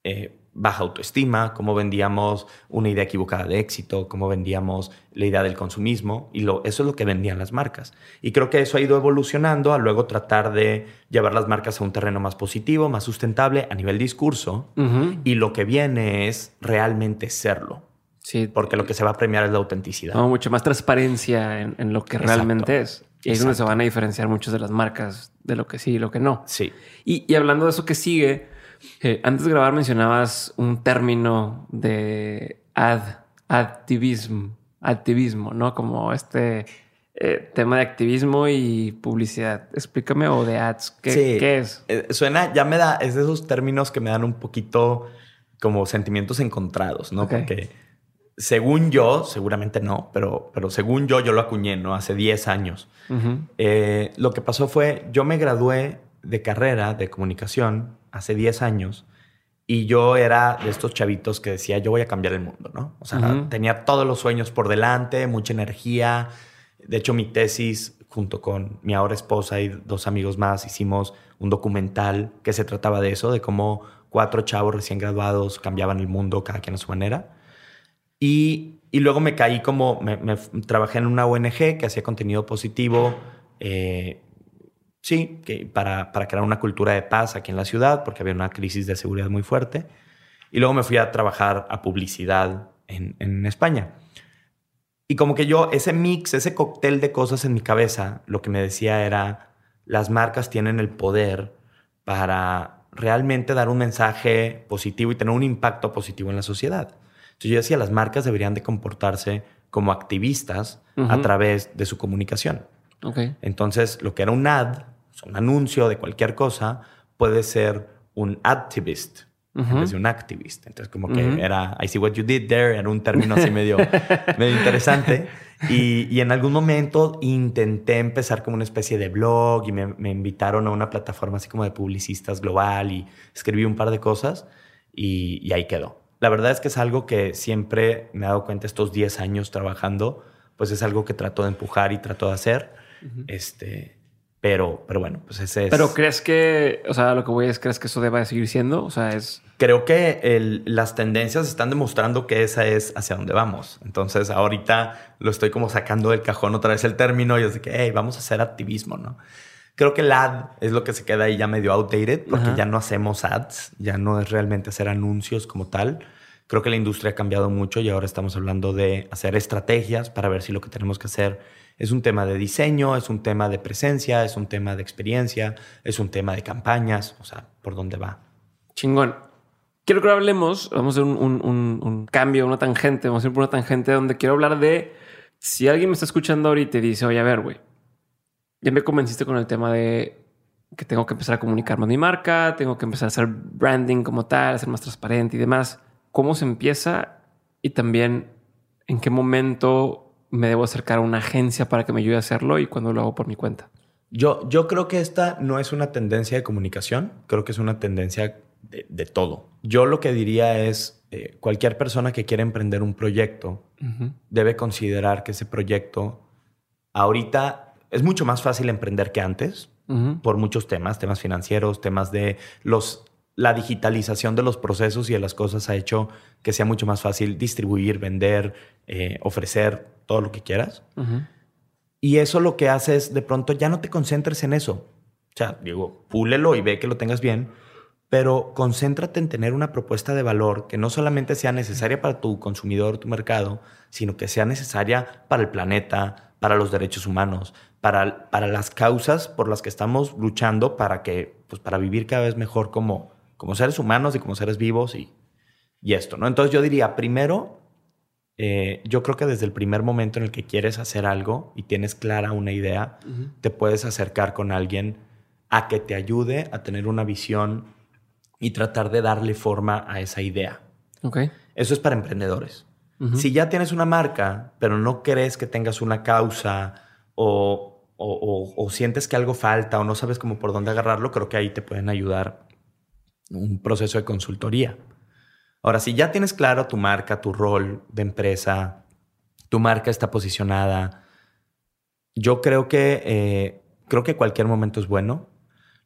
Eh, baja autoestima, cómo vendíamos una idea equivocada de éxito, cómo vendíamos la idea del consumismo, y lo, eso es lo que vendían las marcas. Y creo que eso ha ido evolucionando a luego tratar de llevar las marcas a un terreno más positivo, más sustentable a nivel discurso, y lo que viene es realmente serlo. Sí. Porque lo que se va a premiar es la autenticidad. No, mucha más transparencia en, lo que realmente es. Y ahí es donde se van a diferenciar muchas de las marcas de lo que sí y lo que no. Sí. Y, y hablando de eso que sigue, eh, antes de grabar mencionabas un término de ad, activismo, activismo, ¿no? Como este eh, tema de activismo y publicidad. Explícame o de ads, ¿qué, es? Eh, suena, ya me da, es de esos términos que me dan un poquito como sentimientos encontrados, ¿no? Porque según yo, seguramente no, pero, pero según yo, yo lo acuñé, ¿no? Hace 10 años. lo que pasó fue, yo me gradué de carrera de comunicación hace 10 años y yo era de estos chavitos que decía, yo voy a cambiar el mundo, ¿no? O sea, tenía todos los sueños por delante, mucha energía. De hecho, mi tesis, junto con mi ahora esposa y dos amigos más, hicimos un documental que se trataba de eso, de cómo cuatro chavos recién graduados cambiaban el mundo, cada quien a su manera. Y, y luego me caí como, me, trabajé en una ONG que hacía contenido positivo, eh, Sí, que para, para, crear una cultura de paz aquí en la ciudad, porque había una crisis de seguridad muy fuerte. Y luego me fui a trabajar a publicidad en, en España. Y como que yo, ese mix, ese cóctel de cosas en mi cabeza, lo que me decía era, las marcas tienen el poder para realmente dar un mensaje positivo y tener un impacto positivo en la sociedad. Entonces yo decía, las marcas deberían de comportarse como activistas a través de su comunicación. Okay. Entonces, lo que era un ad un anuncio de cualquier cosa, puede ser un activist en vez de un activist. Entonces, como que era, I see what you did there, era un término así medio, medio interesante. Y, y, en algún momento intenté empezar como una especie de blog y me, me, invitaron a una plataforma así como de publicistas global y escribí un par de cosas y, y, ahí quedó. La verdad es que es algo que siempre me he dado cuenta estos 10 años trabajando, pues es algo que trato de empujar y trato de hacer. Este, pero, pero bueno, pues ese es. Pero crees que, o sea, lo que voy es, ¿crees que eso deba seguir siendo? O sea, es. Creo que las tendencias están demostrando que esa es hacia dónde vamos. Entonces, ahorita lo estoy como sacando del cajón otra vez el término y es de que, hey, vamos a hacer activismo, ¿no? Creo que el ad es lo que se queda ahí ya medio outdated porque ya no hacemos ads, ya no es realmente hacer anuncios como tal. Creo que la industria ha cambiado mucho y ahora estamos hablando de hacer estrategias para ver si lo que tenemos que hacer es un tema de diseño, es un tema de presencia, es un tema de experiencia, es un tema de campañas, o sea, por dónde va. Chingón. Quiero que hablemos, vamos a hacer un, cambio, una tangente, vamos a ir por una tangente donde quiero hablar de si alguien me está escuchando ahorita y dice, oye, a ver, güey, ya me convenciste con el tema de que tengo que empezar a comunicar más mi marca, tengo que empezar a hacer branding como tal, ser más transparente y demás. ¿Cómo se empieza? Y también, ¿en qué momento me debo acercar a una agencia para que me ayude a hacerlo y cuando lo hago por mi cuenta? Yo, yo creo que esta no es una tendencia de comunicación, creo que es una tendencia de, todo. Yo lo que diría es, eh, cualquier persona que quiera emprender un proyecto debe considerar que ese proyecto ahorita es mucho más fácil emprender que antes por muchos temas, temas financieros, temas de los... La digitalización de los procesos y de las cosas ha hecho que sea mucho más fácil distribuir, vender, eh, ofrecer todo lo que quieras. Y eso lo que hace es de pronto ya no te concentres en eso. O sea, digo, púlelo y ve que lo tengas bien, pero concéntrate en tener una propuesta de valor que no solamente sea necesaria para tu consumidor, tu mercado, sino que sea necesaria para el planeta, para los derechos humanos, para, para las causas por las que estamos luchando para que, pues para vivir cada vez mejor como, como seres humanos y como seres vivos y, y esto, ¿no? Entonces yo diría, primero, eh, yo creo que desde el primer momento en el que quieres hacer algo y tienes clara una idea, te puedes acercar con alguien a que te ayude a tener una visión y tratar de darle forma a esa idea. Okay. Eso es para emprendedores. Si ya tienes una marca, pero no crees que tengas una causa o, o, sientes que algo falta o no sabes cómo por dónde agarrarlo, creo que ahí te pueden ayudar un proceso de consultoría. Ahora, si ya tienes claro tu marca, tu rol de empresa, tu marca está posicionada, yo creo que, eh, creo que cualquier momento es bueno.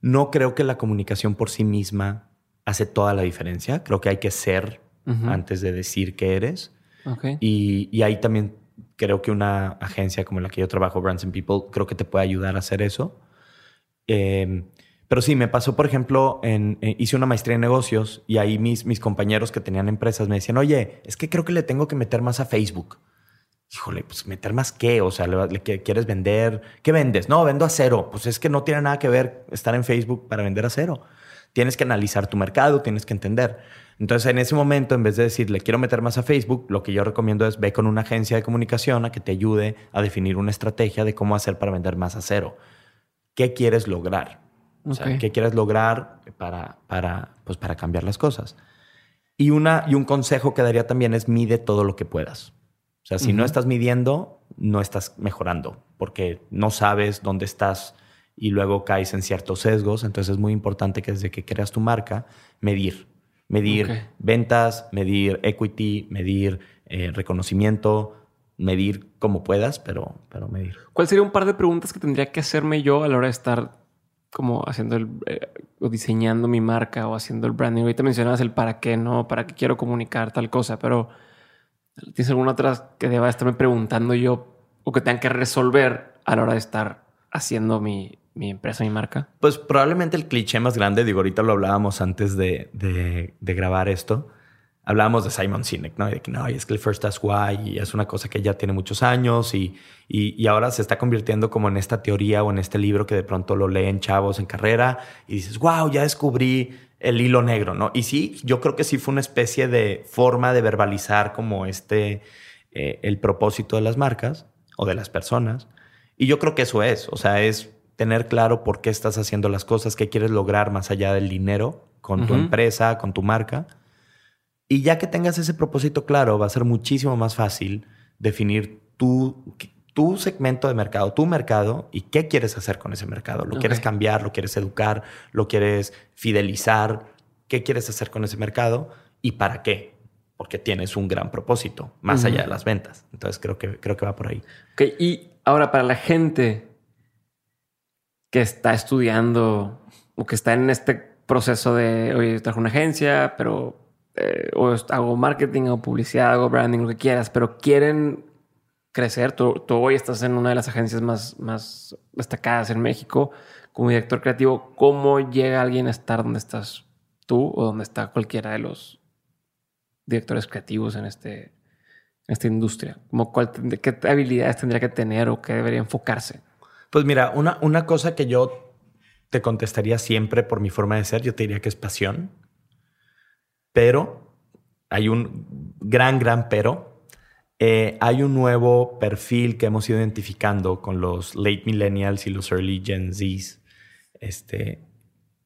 No creo que la comunicación por sí misma hace toda la diferencia. Creo que hay que ser antes de decir que eres. Y, ahí también creo que una agencia como la que yo trabajo, Brands and People, creo que te puede ayudar a hacer eso. Em, pero sí, me pasó, por ejemplo, en, eh, hice una maestría en negocios y ahí mis, mis compañeros que tenían empresas me decían, oye, es que creo que le tengo que meter más a Facebook. Híjole, pues meter más qué, o sea, le, quieres vender, ¿qué vendes? No, vendo a cero. Pues es que no tiene nada que ver estar en Facebook para vender a cero tienes que analizar tu mercado, tienes que entender. Entonces, en ese momento, en vez de decirle quiero meter más a Facebook, lo que yo recomiendo es ve con una agencia de comunicación a que te ayude a definir una estrategia de cómo hacer para vender más a cero. ¿Qué quieres lograr? O sea, ¿qué quieres lograr para, para, pues, para cambiar las cosas? Y, una, y un consejo que daría también es mide todo lo que puedas. O sea, si no estás midiendo, no estás mejorando, porque no sabes dónde estás y luego caes en ciertos sesgos. Entonces es muy importante que desde que creas tu marca, medir. Medir ventas, medir equity, medir eh, reconocimiento, medir como puedas, pero, pero medir. ¿Cuál sería un par de preguntas que tendría que hacerme yo a la hora de estar como haciendo el, eh, o diseñando mi marca o haciendo el branding? Ahorita mencionabas el para qué, ¿no? ¿Para qué quiero comunicar tal cosa? Pero ¿tienes alguna otra que deba estarme preguntando yo o que tenga que resolver a la hora de estar haciendo mi, mi empresa, mi marca? Pues probablemente el cliché más grande, digo, ahorita lo hablábamos antes de, de, grabar esto. Hablábamos de Simon Sinek, ¿no? de que no, es que el First Ask Why y es una cosa que ya tiene muchos años y, y, ahora se está convirtiendo como en esta teoría o en este libro que de pronto lo leen chavos en carrera y dices, wow, ya descubrí el hilo negro, ¿no? Y sí, yo creo que sí fue una especie de forma de verbalizar como este, eh, el propósito de las marcas o de las personas. Y yo creo que eso es, o sea, es tener claro por qué estás haciendo las cosas, qué quieres lograr más allá del dinero con tu empresa, con tu marca. Y ya que tengas ese propósito claro, va a ser muchísimo más fácil definir tu, tu segmento de mercado, tu mercado y qué quieres hacer con ese mercado. ¿Lo quieres cambiar? ¿Lo quieres educar? ¿Lo quieres fidelizar? ¿Qué quieres hacer con ese mercado? ¿Y para qué? Porque tienes un gran propósito, más allá de las ventas. Entonces creo que, creo que va por ahí. Ok, y ahora para la gente que está estudiando o que está en este proceso de, oye, trajo una agencia, pero o hago marketing o publicidad, hago branding, lo que quieras, pero quieren crecer. Tú, hoy estás en una de las agencias más, más destacadas en México como director creativo. ¿Cómo llega alguien a estar donde estás tú o donde está cualquiera de los directores creativos en, este, esta industria? Como cuál, ¿Qué habilidades tendría que tener o qué debería enfocarse? Pues mira, una, una cosa que yo te contestaría siempre por mi forma de ser, yo te diría que es pasión. Pero hay un gran, gran pero. Eh, hay un nuevo perfil que hemos ido identificando con los late millennials y los early Gen Zs, este,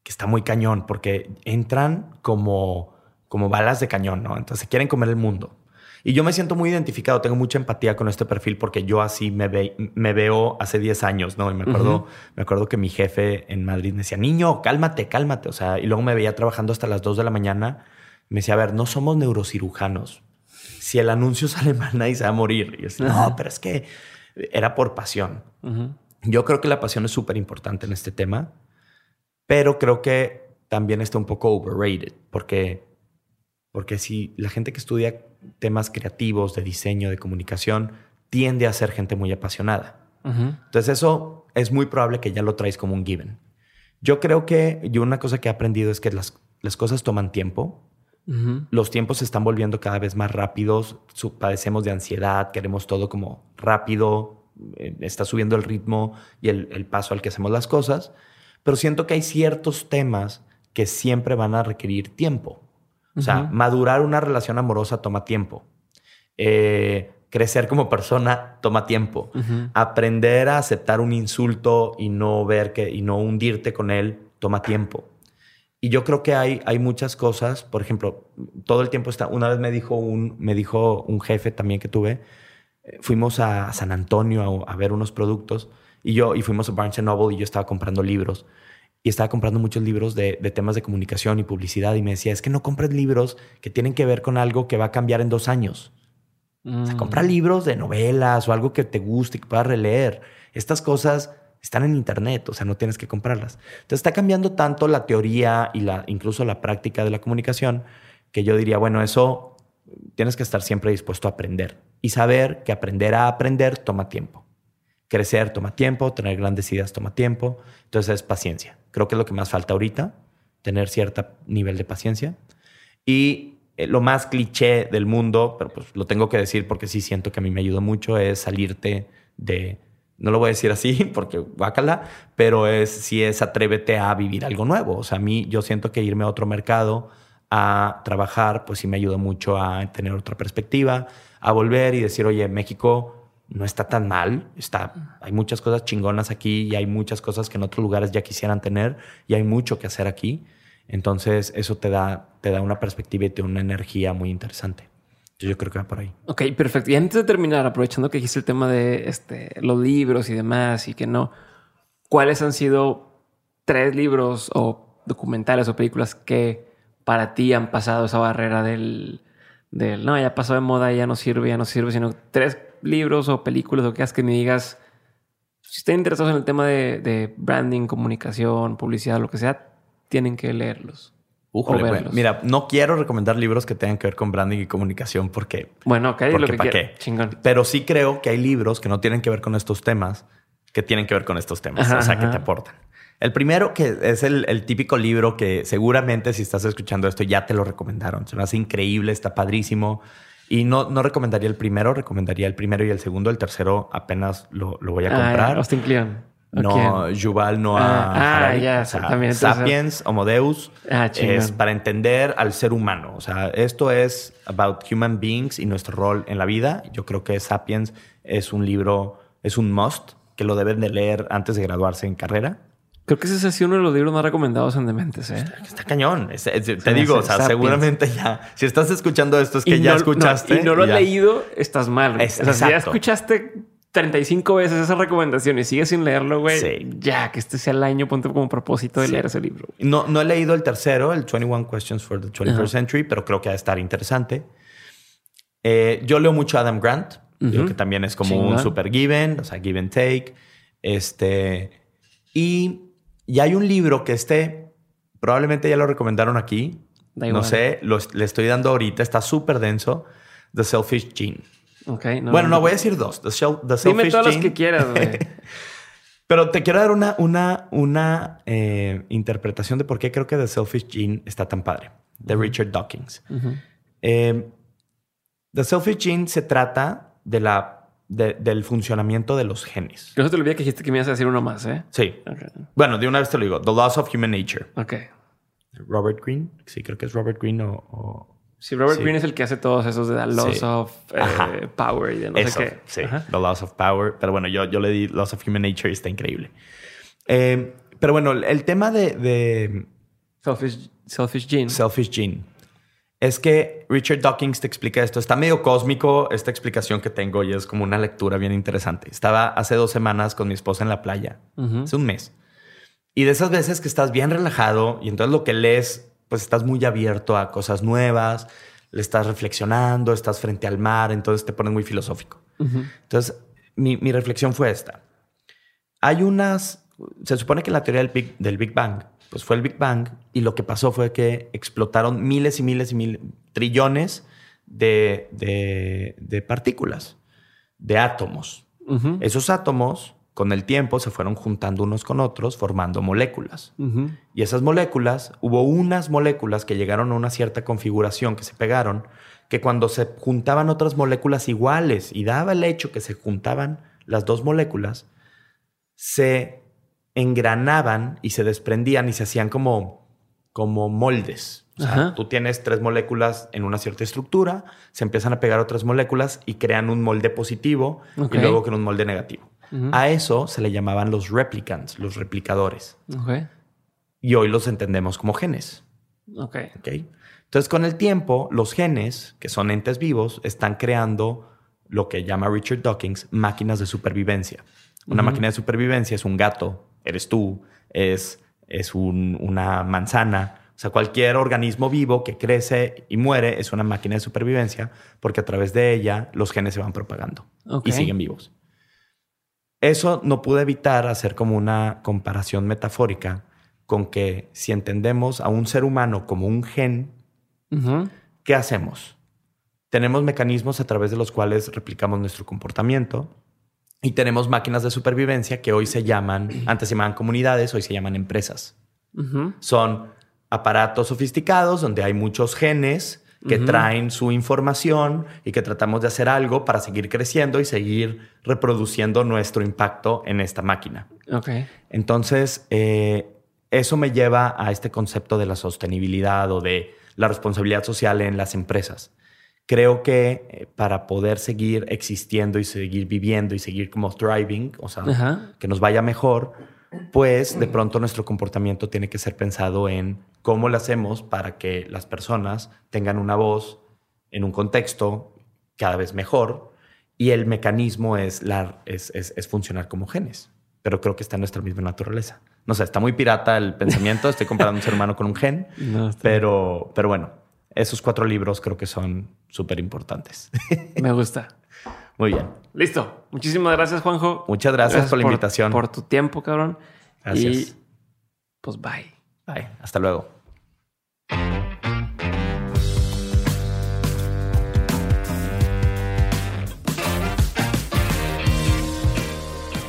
que está muy cañón porque entran como, como balas de cañón, ¿no? Entonces quieren comer el mundo. Y yo me siento muy identificado, tengo mucha empatía con este perfil porque yo así me, me veo hace 10 años, ¿no? Y me acuerdo, me acuerdo que mi jefe en Madrid me decía, niño, cálmate, cálmate. O sea, y luego me veía trabajando hasta las 2 de la mañana. Me decía, a ver, no somos neurocirujanos. Si el anuncio sale mal, nadie se va a morir. Y yo decía, no, pero es que era por pasión. Yo creo que la pasión es súper importante en este tema, pero creo que también está un poco overrated porque porque si la gente que estudia temas creativos, de diseño, de comunicación, tiende a ser gente muy apasionada. Entonces eso es muy probable que ya lo traes como un given. Yo creo que yo una cosa que he aprendido es que las, las cosas toman tiempo. Los tiempos se están volviendo cada vez más rápidos. Padecemos de ansiedad, queremos todo como rápido. Eh, está subiendo el ritmo y el, el paso al que hacemos las cosas. Pero siento que hay ciertos temas que siempre van a requerir tiempo. O sea, madurar una relación amorosa toma tiempo. Eh, crecer como persona toma tiempo. Aprender a aceptar un insulto y no ver que y no hundirte con él toma tiempo. Y yo creo que hay, hay muchas cosas, por ejemplo, todo el tiempo está, una vez me dijo un, me dijo un jefe también que tuve, eh, fuimos a San Antonio a, a, ver unos productos y yo, y fuimos a Barnes Noble y yo estaba comprando libros y estaba comprando muchos libros de, temas de comunicación y publicidad y me decía, es que no compres libros que tienen que ver con algo que va a cambiar en dos años. O sea, compra mm. libros de novelas o algo que te guste y que puedas releer. Estas cosas están en internet, o sea, no tienes que comprarlas. Entonces está cambiando tanto la teoría y la, incluso la práctica de la comunicación que yo diría, bueno, eso tienes que estar siempre dispuesto a aprender y saber que aprender a aprender toma tiempo. Crecer toma tiempo, tener grandes ideas toma tiempo, entonces es paciencia. Creo que es lo que más falta ahorita, tener cierto nivel de paciencia. Y eh, lo más cliché del mundo, pero pues lo tengo que decir porque sí siento que a mí me ayudó mucho, es salirte de, no lo voy a decir así porque guácala, pero es si es atrévete a vivir algo nuevo. O sea, a mí yo siento que irme a otro mercado a trabajar, pues sí me ayudó mucho a tener otra perspectiva, a volver y decir, oye, México no está tan mal. Está, hay muchas cosas chingonas aquí y hay muchas cosas que en otros lugares ya quisieran tener y hay mucho que hacer aquí. Entonces, eso te da, te da una perspectiva y te da una energía muy interesante. Yo creo que va por ahí. Ok, perfecto. Y antes de terminar, aprovechando que dijiste el tema de este, los libros y demás y que no, ¿cuáles han sido tres libros o documentales o películas que para ti han pasado esa barrera del, del no, ya pasó de moda, ya no sirve, ya no sirve, sino tres libros o películas o que que me digas, si están interesados en el tema de, branding, comunicación, publicidad, lo que sea, tienen que leerlos. Mira, no quiero recomendar libros que tengan que ver con branding y comunicación porque... Bueno, ok, lo que ¿para qué? Pero sí creo que hay libros que no tienen que ver con estos temas, que tienen que ver con estos temas, o sea, que te aportan. El primero que es el, el, típico libro que seguramente si estás escuchando esto ya te lo recomendaron. Se me hace increíble, está padrísimo. Y no, no recomendaría el primero, recomendaría el primero y el segundo. El tercero apenas lo, lo voy a ah, comprar. Austin Kleon. No, Yuval Noah ah, ah ya. Sapiens, Homo Deus, ah, es para entender al ser humano. O sea, esto es about human beings y nuestro rol en la vida. Yo creo que Sapiens es un libro, es un must que lo deben de leer antes de graduarse en carrera. Creo que ese es uno de los libros más recomendados en Dementes, ¿eh? Está, cañón. te digo, o sea, seguramente ya. Si estás escuchando esto, es que ya escuchaste. y no lo has leído, estás mal. o sea, si ya escuchaste 35 veces esa recomendación y sigues sin leerlo, güey. Ya, que este sea el año, ponte como propósito de leer ese libro. No, no he leído el tercero, el 21 Questions for the 21st Century, pero creo que va a estar interesante. Eh, yo leo mucho Adam Grant, que también es como un super given, o sea, give and take. Este. Y y hay un libro que este, probablemente ya lo recomendaron aquí. No sé, le estoy dando ahorita, está súper denso. The Selfish Gene. Ok, bueno, no, voy a decir dos. The, shell, the Dime las Gene. que quieras, güey. Pero te quiero dar una, una, una eh, interpretación de por qué creo que The Selfish Gene está tan padre. De Richard Dawkins. Eh, The Selfish Gene se trata de la, de- del funcionamiento de los genes. Que no te olvide que dijiste que me ibas a decir uno más, ¿eh? Sí. Bueno, de una vez te lo digo. The Laws of Human Nature. Ok. Robert Greene. Sí, creo que es Robert Greene o... o- Sí, Robert Sí. Greene es el que hace todos esos de The Loss Sí. of eh. Power y de no Eso, sé qué. sí. Ajá. The Laws of Power. Pero bueno, yo, yo le di Laws of Human Nature y está increíble. Eh, pero bueno, el, tema de- de, Selfish, selfish Gene. Selfish Gene. Es que Richard Dawkins te explica esto. Está medio cósmico esta explicación que tengo y es como una lectura bien interesante. Estaba hace dos semanas con mi esposa en la playa, Ujú. hace un mes. Y de esas veces que estás bien relajado y entonces lo que lees, pues estás muy abierto a cosas nuevas, le estás reflexionando, estás frente al mar, entonces te pones muy filosófico. Entonces, mi, mi reflexión fue esta. Hay unas, se supone que la teoría del Big, del Big Bang, pues fue el Big Bang y lo que pasó fue que explotaron miles y miles y miles, trillones de, de, de partículas, de átomos. Esos átomos, con el tiempo, se fueron juntando unos con otros, formando moléculas. Y esas moléculas, hubo unas moléculas que llegaron a una cierta configuración, que se pegaron, que cuando se juntaban otras moléculas iguales y daba el hecho que se juntaban las dos moléculas, se engranaban y se desprendían y se hacían como, como moldes. O sea, Ajá. tú tienes tres moléculas en una cierta estructura, se empiezan a pegar otras moléculas y crean un molde positivo y luego crean un molde negativo. A eso se le llamaban los replicants, los replicadores y hoy los entendemos como genes. Ok. ¿ok? Entonces, con el tiempo, los genes, que son entes vivos, están creando lo que llama Richard Dawkins máquinas de supervivencia. Una máquina de supervivencia es un gato, eres tú, es, es un- una manzana. O sea, cualquier organismo vivo que crece y muere es una máquina de supervivencia porque a través de ella los genes se van propagando y siguen vivos. Eso no pude evitar hacer como una comparación metafórica con que si entendemos a un ser humano como un gen. ¿qué hacemos? Tenemos mecanismos a través de los cuales replicamos nuestro comportamiento y tenemos máquinas de supervivencia que hoy se llaman, antes se llamaban comunidades, hoy se llaman empresas. Son aparatos sofisticados donde hay muchos genes que traen su información y que tratamos de hacer algo para seguir creciendo y seguir reproduciendo nuestro impacto en esta máquina. Ok. Entonces, eh, eso me lleva a este concepto de la sostenibilidad o de la responsabilidad social en las empresas. Creo que eh, para poder seguir existiendo y seguir viviendo y seguir como thriving, o sea, que nos vaya mejor, pues de pronto nuestro comportamiento tiene que ser pensado en cómo lo hacemos para que las personas tengan una voz en un contexto cada vez mejor y el mecanismo es, la, es, es- es funcionar como genes. Pero creo que está en nuestra misma naturaleza. No sé, está muy pirata el pensamiento, estoy comparando un ser humano con un gen, No, pero, pero bueno, esos cuatro libros creo que son súper importantes. Me gusta. Muy bien. Listo. Muchísimas gracias, Juanjo. Muchas gracias, por la invitación. Por tu tiempo, cabrón. Gracias. Y pues bye. Bye. Hasta luego.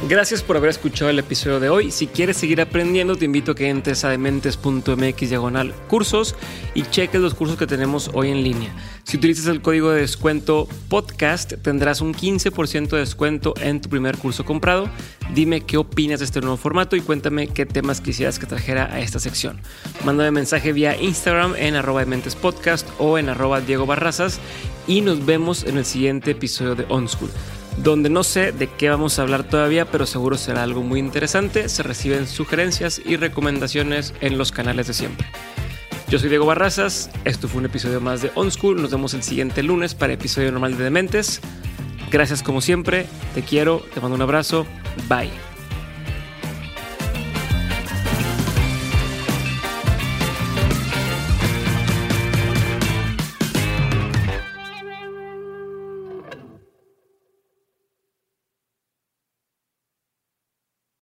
Gracias por haber escuchado el episodio de hoy. Si quieres seguir aprendiendo, te invito a que entres a dementes.mx diagonal cursos y cheques los cursos que tenemos hoy en línea. Si utilizas el código de descuento podcast, tendrás un 15% de descuento en tu primer curso comprado. Dime qué opinas de este nuevo formato y cuéntame qué temas quisieras que trajera a esta sección. Mándame mensaje vía Instagram en arroba dementes podcast o en arroba Diego Barrazas y nos vemos en el siguiente episodio de On School donde no sé de qué vamos a hablar todavía, pero seguro será algo muy interesante. Se reciben sugerencias y recomendaciones en los canales de siempre. Yo soy Diego Barrazas, esto fue un episodio más de On School, nos vemos el siguiente lunes para episodio normal de Dementes. Gracias como siempre, te quiero, te mando un abrazo, bye.